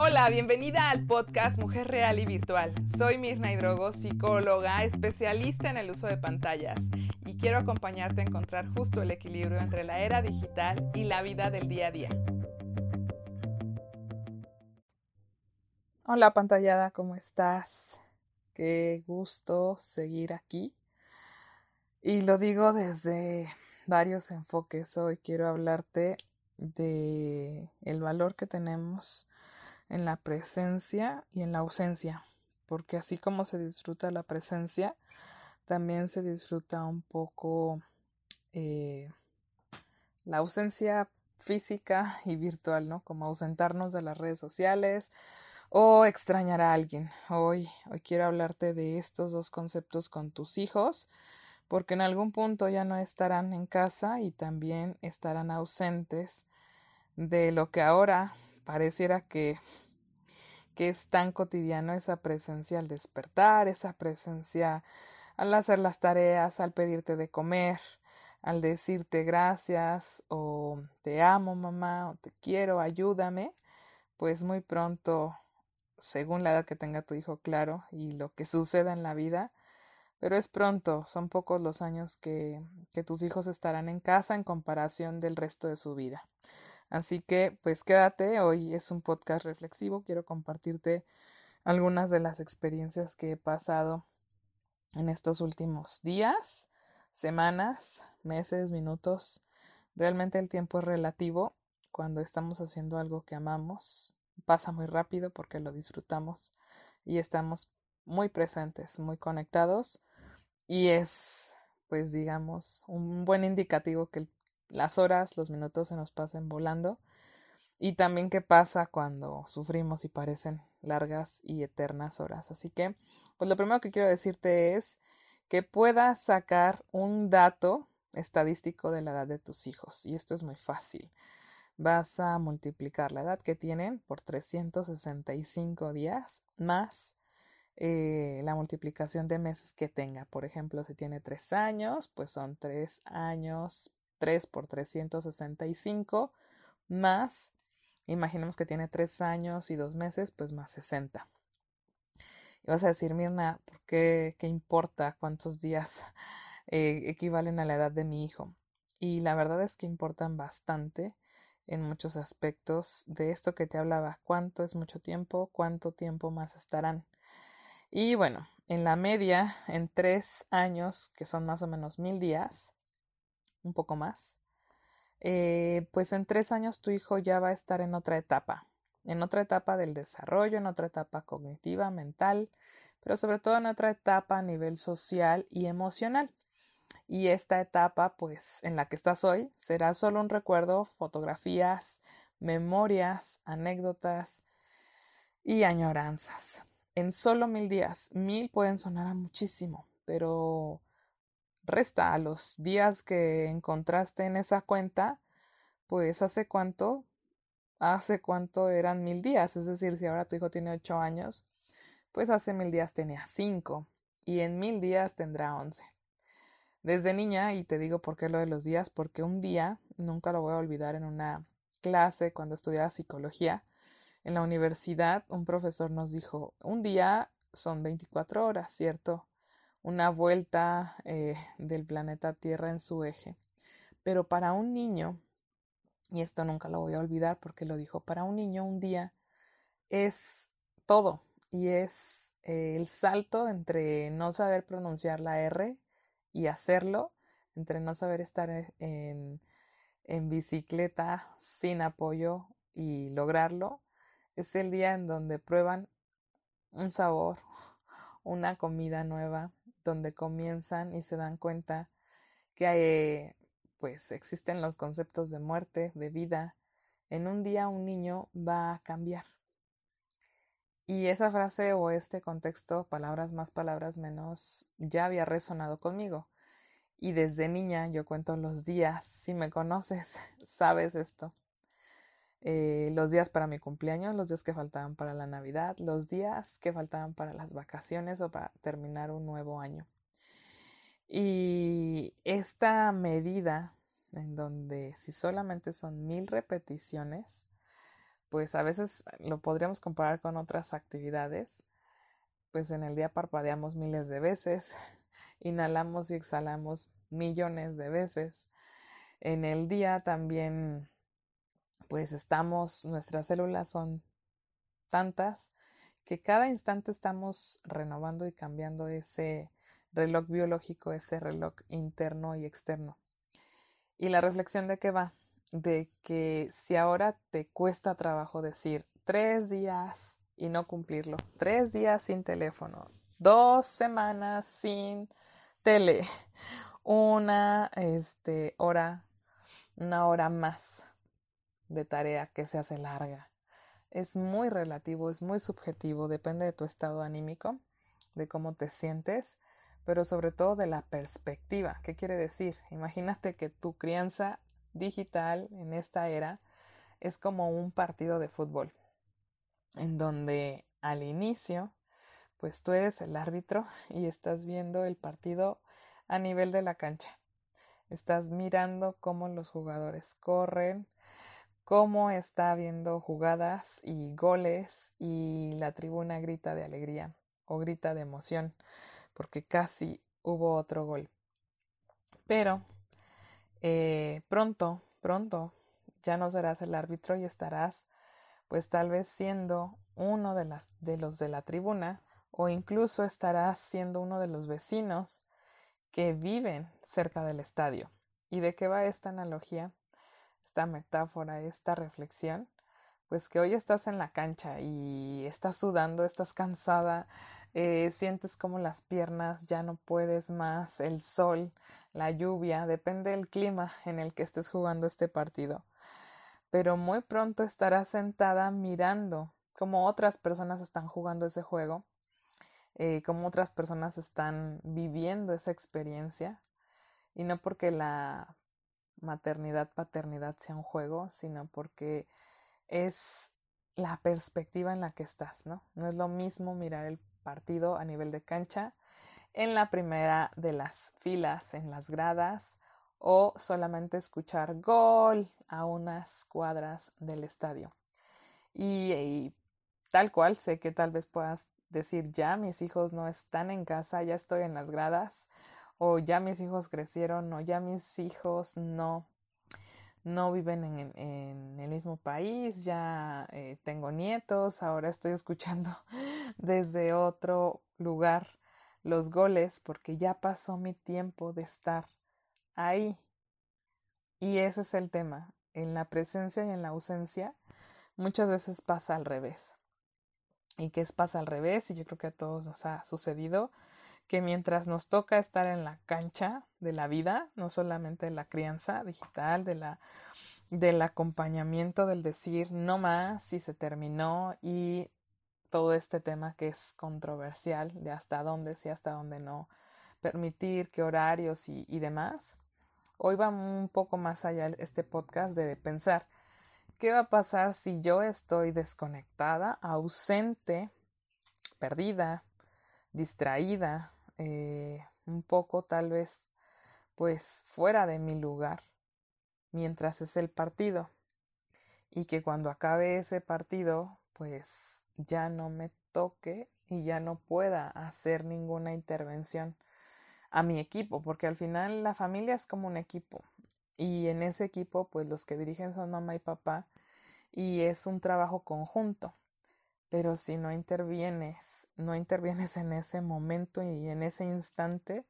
Hola, bienvenida al podcast Mujer Real y Virtual. Soy Mirna Hidrogo, psicóloga, especialista en el uso de pantallas y quiero acompañarte a encontrar justo el equilibrio entre la era digital y la vida del día a día. Hola pantallada, ¿cómo estás? Qué gusto seguir aquí. Y lo digo desde varios enfoques. Hoy quiero hablarte de el valor que tenemos en la presencia y en la ausencia, porque así como se disfruta la presencia, también se disfruta un poco eh, la ausencia física y virtual, ¿no? Como ausentarnos de las redes sociales o extrañar a alguien. Hoy, hoy quiero hablarte de estos dos conceptos con tus hijos, porque en algún punto ya no estarán en casa y también estarán ausentes de lo que ahora pareciera que, que es tan cotidiano esa presencia al despertar, esa presencia al hacer las tareas, al pedirte de comer, al decirte gracias o te amo mamá o te quiero, ayúdame, pues muy pronto, según la edad que tenga tu hijo, claro, y lo que suceda en la vida, pero es pronto, son pocos los años que, que tus hijos estarán en casa en comparación del resto de su vida. Así que, pues quédate, hoy es un podcast reflexivo, quiero compartirte algunas de las experiencias que he pasado en estos últimos días, semanas, meses, minutos. Realmente el tiempo es relativo cuando estamos haciendo algo que amamos. Pasa muy rápido porque lo disfrutamos y estamos muy presentes, muy conectados y es, pues digamos, un buen indicativo que el las horas, los minutos se nos pasen volando y también qué pasa cuando sufrimos y parecen largas y eternas horas. Así que, pues lo primero que quiero decirte es que puedas sacar un dato estadístico de la edad de tus hijos y esto es muy fácil. Vas a multiplicar la edad que tienen por 365 días más eh, la multiplicación de meses que tenga. Por ejemplo, si tiene 3 años, pues son 3 años 3 por 365 más, imaginemos que tiene 3 años y 2 meses, pues más 60. Y vas a decir, Mirna, ¿por qué, qué importa cuántos días eh, equivalen a la edad de mi hijo? Y la verdad es que importan bastante en muchos aspectos de esto que te hablaba, cuánto es mucho tiempo, cuánto tiempo más estarán. Y bueno, en la media, en tres años, que son más o menos mil días, un poco más, eh, pues en tres años tu hijo ya va a estar en otra etapa, en otra etapa del desarrollo, en otra etapa cognitiva, mental, pero sobre todo en otra etapa a nivel social y emocional. Y esta etapa, pues, en la que estás hoy, será solo un recuerdo, fotografías, memorias, anécdotas y añoranzas. En solo mil días, mil pueden sonar a muchísimo, pero resta a los días que encontraste en esa cuenta, pues hace cuánto, hace cuánto eran mil días, es decir, si ahora tu hijo tiene ocho años, pues hace mil días tenía cinco y en mil días tendrá once. Desde niña, y te digo por qué lo de los días, porque un día, nunca lo voy a olvidar, en una clase cuando estudiaba psicología, en la universidad, un profesor nos dijo, un día son 24 horas, ¿cierto? Una vuelta eh, del planeta Tierra en su eje. Pero para un niño, y esto nunca lo voy a olvidar porque lo dijo, para un niño un día es todo y es eh, el salto entre no saber pronunciar la R y hacerlo, entre no saber estar e, en, en bicicleta sin apoyo y lograrlo, es el día en donde prueban un sabor, una comida nueva, donde comienzan y se dan cuenta que pues existen los conceptos de muerte, de vida. En un día un niño va a cambiar. Y esa frase o este contexto, palabras más, palabras menos, ya había resonado conmigo. Y desde niña yo cuento los días, si me conoces, sabes esto. Eh, los días para mi cumpleaños, los días que faltaban para la Navidad, los días que faltaban para las vacaciones o para terminar un nuevo año. Y esta medida, en donde si solamente son mil repeticiones, pues a veces lo podríamos comparar con otras actividades, pues en el día parpadeamos miles de veces, inhalamos y exhalamos millones de veces. En el día también, pues estamos, nuestras células son tantas que cada instante estamos renovando y cambiando ese reloj biológico, ese reloj interno y externo. Y la reflexión de qué va? De que si ahora te cuesta trabajo decir tres días y no cumplirlo, tres días sin teléfono, dos semanas sin tele, una este, hora, una hora más de tarea que se hace larga. Es muy relativo, es muy subjetivo, depende de tu estado anímico, de cómo te sientes pero sobre todo de la perspectiva. ¿Qué quiere decir? Imagínate que tu crianza digital en esta era es como un partido de fútbol, en donde al inicio, pues tú eres el árbitro y estás viendo el partido a nivel de la cancha. Estás mirando cómo los jugadores corren, cómo está habiendo jugadas y goles y la tribuna grita de alegría o grita de emoción porque casi hubo otro gol. Pero eh, pronto, pronto ya no serás el árbitro y estarás pues tal vez siendo uno de, los de la tribuna o incluso estarás siendo uno de los vecinos que viven cerca del estadio. ¿Y de qué va esta analogía, esta metáfora, esta reflexión? Pues que hoy estás en la cancha y estás sudando, estás cansada, eh, sientes como las piernas ya no puedes más, el sol, la lluvia, depende del clima en el que estés jugando este partido. Pero muy pronto estarás sentada mirando cómo otras personas están jugando ese juego, eh, cómo otras personas están viviendo esa experiencia, y no porque la maternidad, paternidad sea un juego, sino porque es la perspectiva en la que estás, ¿no? No es lo mismo mirar el partido a nivel de cancha en la primera de las filas en las gradas o solamente escuchar gol a unas cuadras del estadio. Y, tal cual sé que tal vez puedas decir ya mis hijos no están en casa, ya estoy en las gradas o ya mis hijos crecieron o ya mis hijos no no viven en, el mismo país, ya eh, tengo nietos, ahora estoy escuchando desde otro lugar los goles porque ya pasó mi tiempo de estar ahí. Y ese es el tema. En la presencia y en la ausencia muchas veces pasa al revés. ¿Y qué pasa al revés? Y yo creo que a todos nos ha sucedido que mientras nos toca estar en la cancha de la vida, no solamente de la crianza digital, de la del acompañamiento, del decir no más, si se terminó y todo este tema que es controversial de hasta dónde sí, hasta dónde no, permitir qué horarios y, y demás. Hoy va un poco más allá este podcast de pensar qué va a pasar si yo estoy desconectada, ausente, perdida, distraída, eh, un poco tal vez pues fuera de mi lugar mientras es el partido. Y que cuando acabe ese partido pues ya no me toque y ya no pueda hacer ninguna intervención a mi equipo porque al final la familia es como un equipo y en ese equipo pues los que dirigen son mamá y papá y es un trabajo conjunto pero si no intervienes, no intervienes en ese momento y en ese instante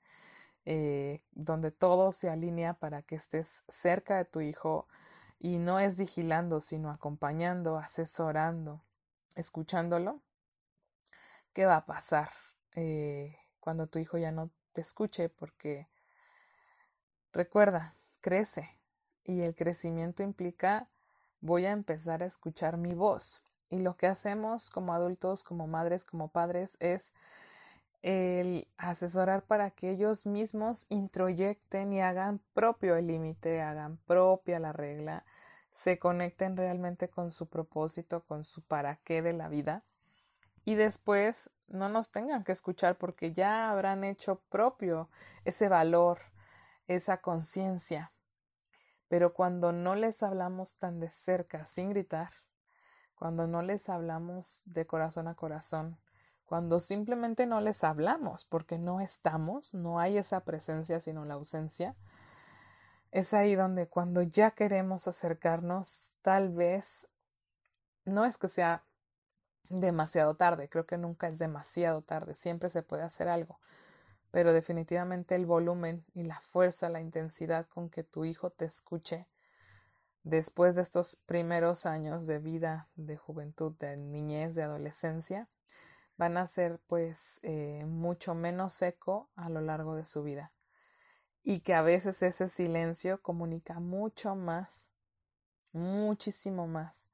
eh, donde todo se alinea para que estés cerca de tu hijo y no es vigilando, sino acompañando, asesorando, escuchándolo, ¿qué va a pasar eh, cuando tu hijo ya no te escuche? Porque recuerda, crece y el crecimiento implica voy a empezar a escuchar mi voz y lo que hacemos como adultos, como madres, como padres es el asesorar para que ellos mismos introyecten y hagan propio el límite, hagan propia la regla, se conecten realmente con su propósito, con su para qué de la vida y después no nos tengan que escuchar porque ya habrán hecho propio ese valor, esa conciencia. Pero cuando no les hablamos tan de cerca, sin gritar, cuando no les hablamos de corazón a corazón, cuando simplemente no les hablamos porque no estamos, no hay esa presencia sino la ausencia, es ahí donde cuando ya queremos acercarnos, tal vez no es que sea demasiado tarde, creo que nunca es demasiado tarde, siempre se puede hacer algo, pero definitivamente el volumen y la fuerza, la intensidad con que tu hijo te escuche después de estos primeros años de vida, de juventud, de niñez, de adolescencia, van a ser pues eh, mucho menos eco a lo largo de su vida y que a veces ese silencio comunica mucho más, muchísimo más.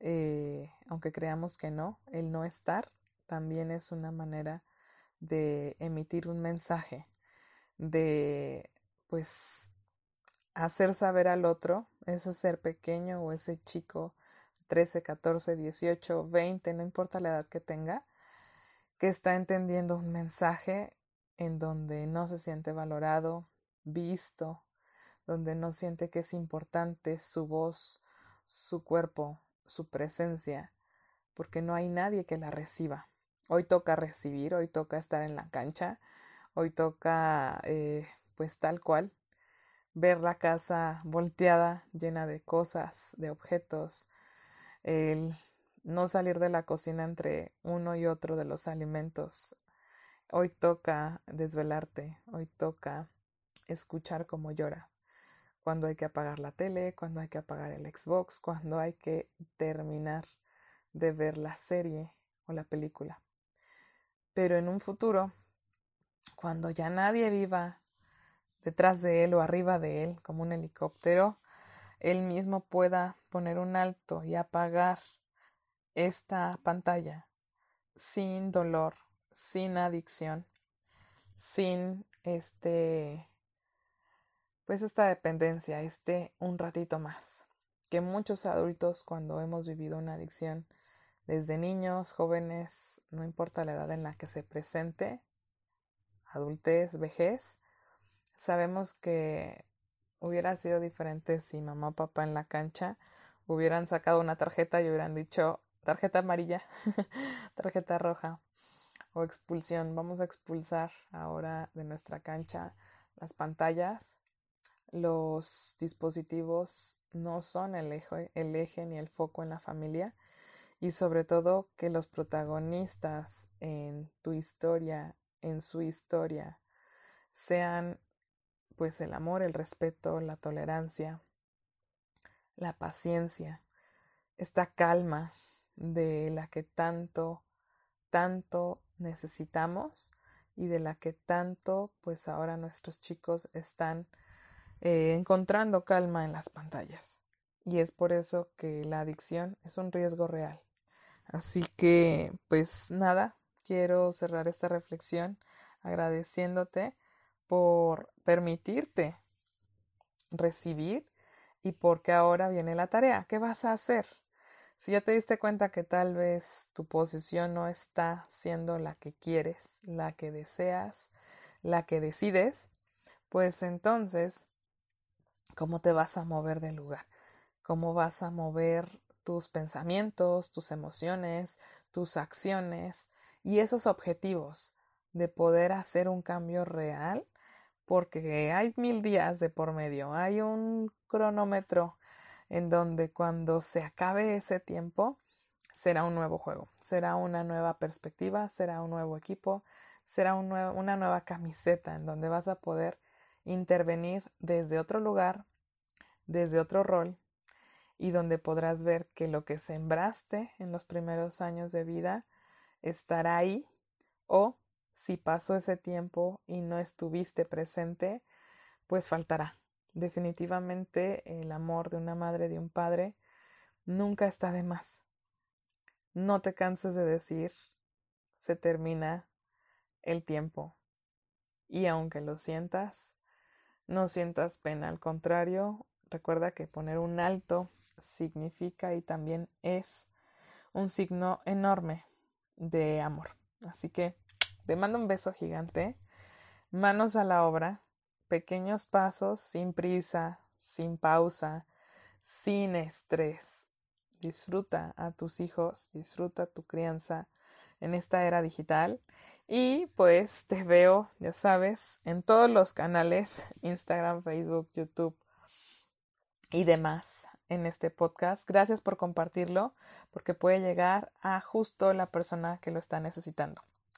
Eh, aunque creamos que no, el no estar también es una manera de emitir un mensaje, de pues hacer saber al otro, ese ser pequeño o ese chico 13, 14, 18, 20, no importa la edad que tenga, que está entendiendo un mensaje en donde no se siente valorado, visto, donde no siente que es importante su voz, su cuerpo, su presencia, porque no hay nadie que la reciba. Hoy toca recibir, hoy toca estar en la cancha, hoy toca, eh, pues tal cual, ver la casa volteada, llena de cosas, de objetos, el no salir de la cocina entre uno y otro de los alimentos. Hoy toca desvelarte, hoy toca escuchar cómo llora, cuando hay que apagar la tele, cuando hay que apagar el Xbox, cuando hay que terminar de ver la serie o la película. Pero en un futuro, cuando ya nadie viva detrás de él o arriba de él como un helicóptero, él mismo pueda poner un alto y apagar esta pantalla sin dolor, sin adicción, sin este pues esta dependencia esté un ratito más. Que muchos adultos cuando hemos vivido una adicción desde niños, jóvenes, no importa la edad en la que se presente, adultez, vejez, sabemos que hubiera sido diferente si mamá o papá en la cancha hubieran sacado una tarjeta y hubieran dicho tarjeta amarilla, tarjeta roja o expulsión. Vamos a expulsar ahora de nuestra cancha las pantallas los dispositivos no son el eje, el eje ni el foco en la familia y sobre todo que los protagonistas en tu historia, en su historia, sean pues el amor, el respeto, la tolerancia, la paciencia, esta calma de la que tanto, tanto necesitamos y de la que tanto pues ahora nuestros chicos están eh, encontrando calma en las pantallas. Y es por eso que la adicción es un riesgo real. Así que, pues nada, quiero cerrar esta reflexión agradeciéndote por permitirte recibir y porque ahora viene la tarea. ¿Qué vas a hacer? Si ya te diste cuenta que tal vez tu posición no está siendo la que quieres, la que deseas, la que decides, pues entonces cómo te vas a mover del lugar, cómo vas a mover tus pensamientos, tus emociones, tus acciones y esos objetivos de poder hacer un cambio real, porque hay mil días de por medio, hay un cronómetro en donde cuando se acabe ese tiempo será un nuevo juego, será una nueva perspectiva, será un nuevo equipo, será una nueva camiseta en donde vas a poder intervenir desde otro lugar, desde otro rol, y donde podrás ver que lo que sembraste en los primeros años de vida estará ahí, o si pasó ese tiempo y no estuviste presente, pues faltará. Definitivamente el amor de una madre, de un padre, nunca está de más. No te canses de decir, se termina el tiempo. Y aunque lo sientas, no sientas pena, al contrario, recuerda que poner un alto significa y también es un signo enorme de amor. Así que te mando un beso gigante, manos a la obra, pequeños pasos sin prisa, sin pausa, sin estrés. disfruta a tus hijos, disfruta tu crianza en esta era digital. Y pues te veo, ya sabes, en todos los canales, Instagram, Facebook, YouTube y demás en este podcast. Gracias por compartirlo porque puede llegar a justo la persona que lo está necesitando.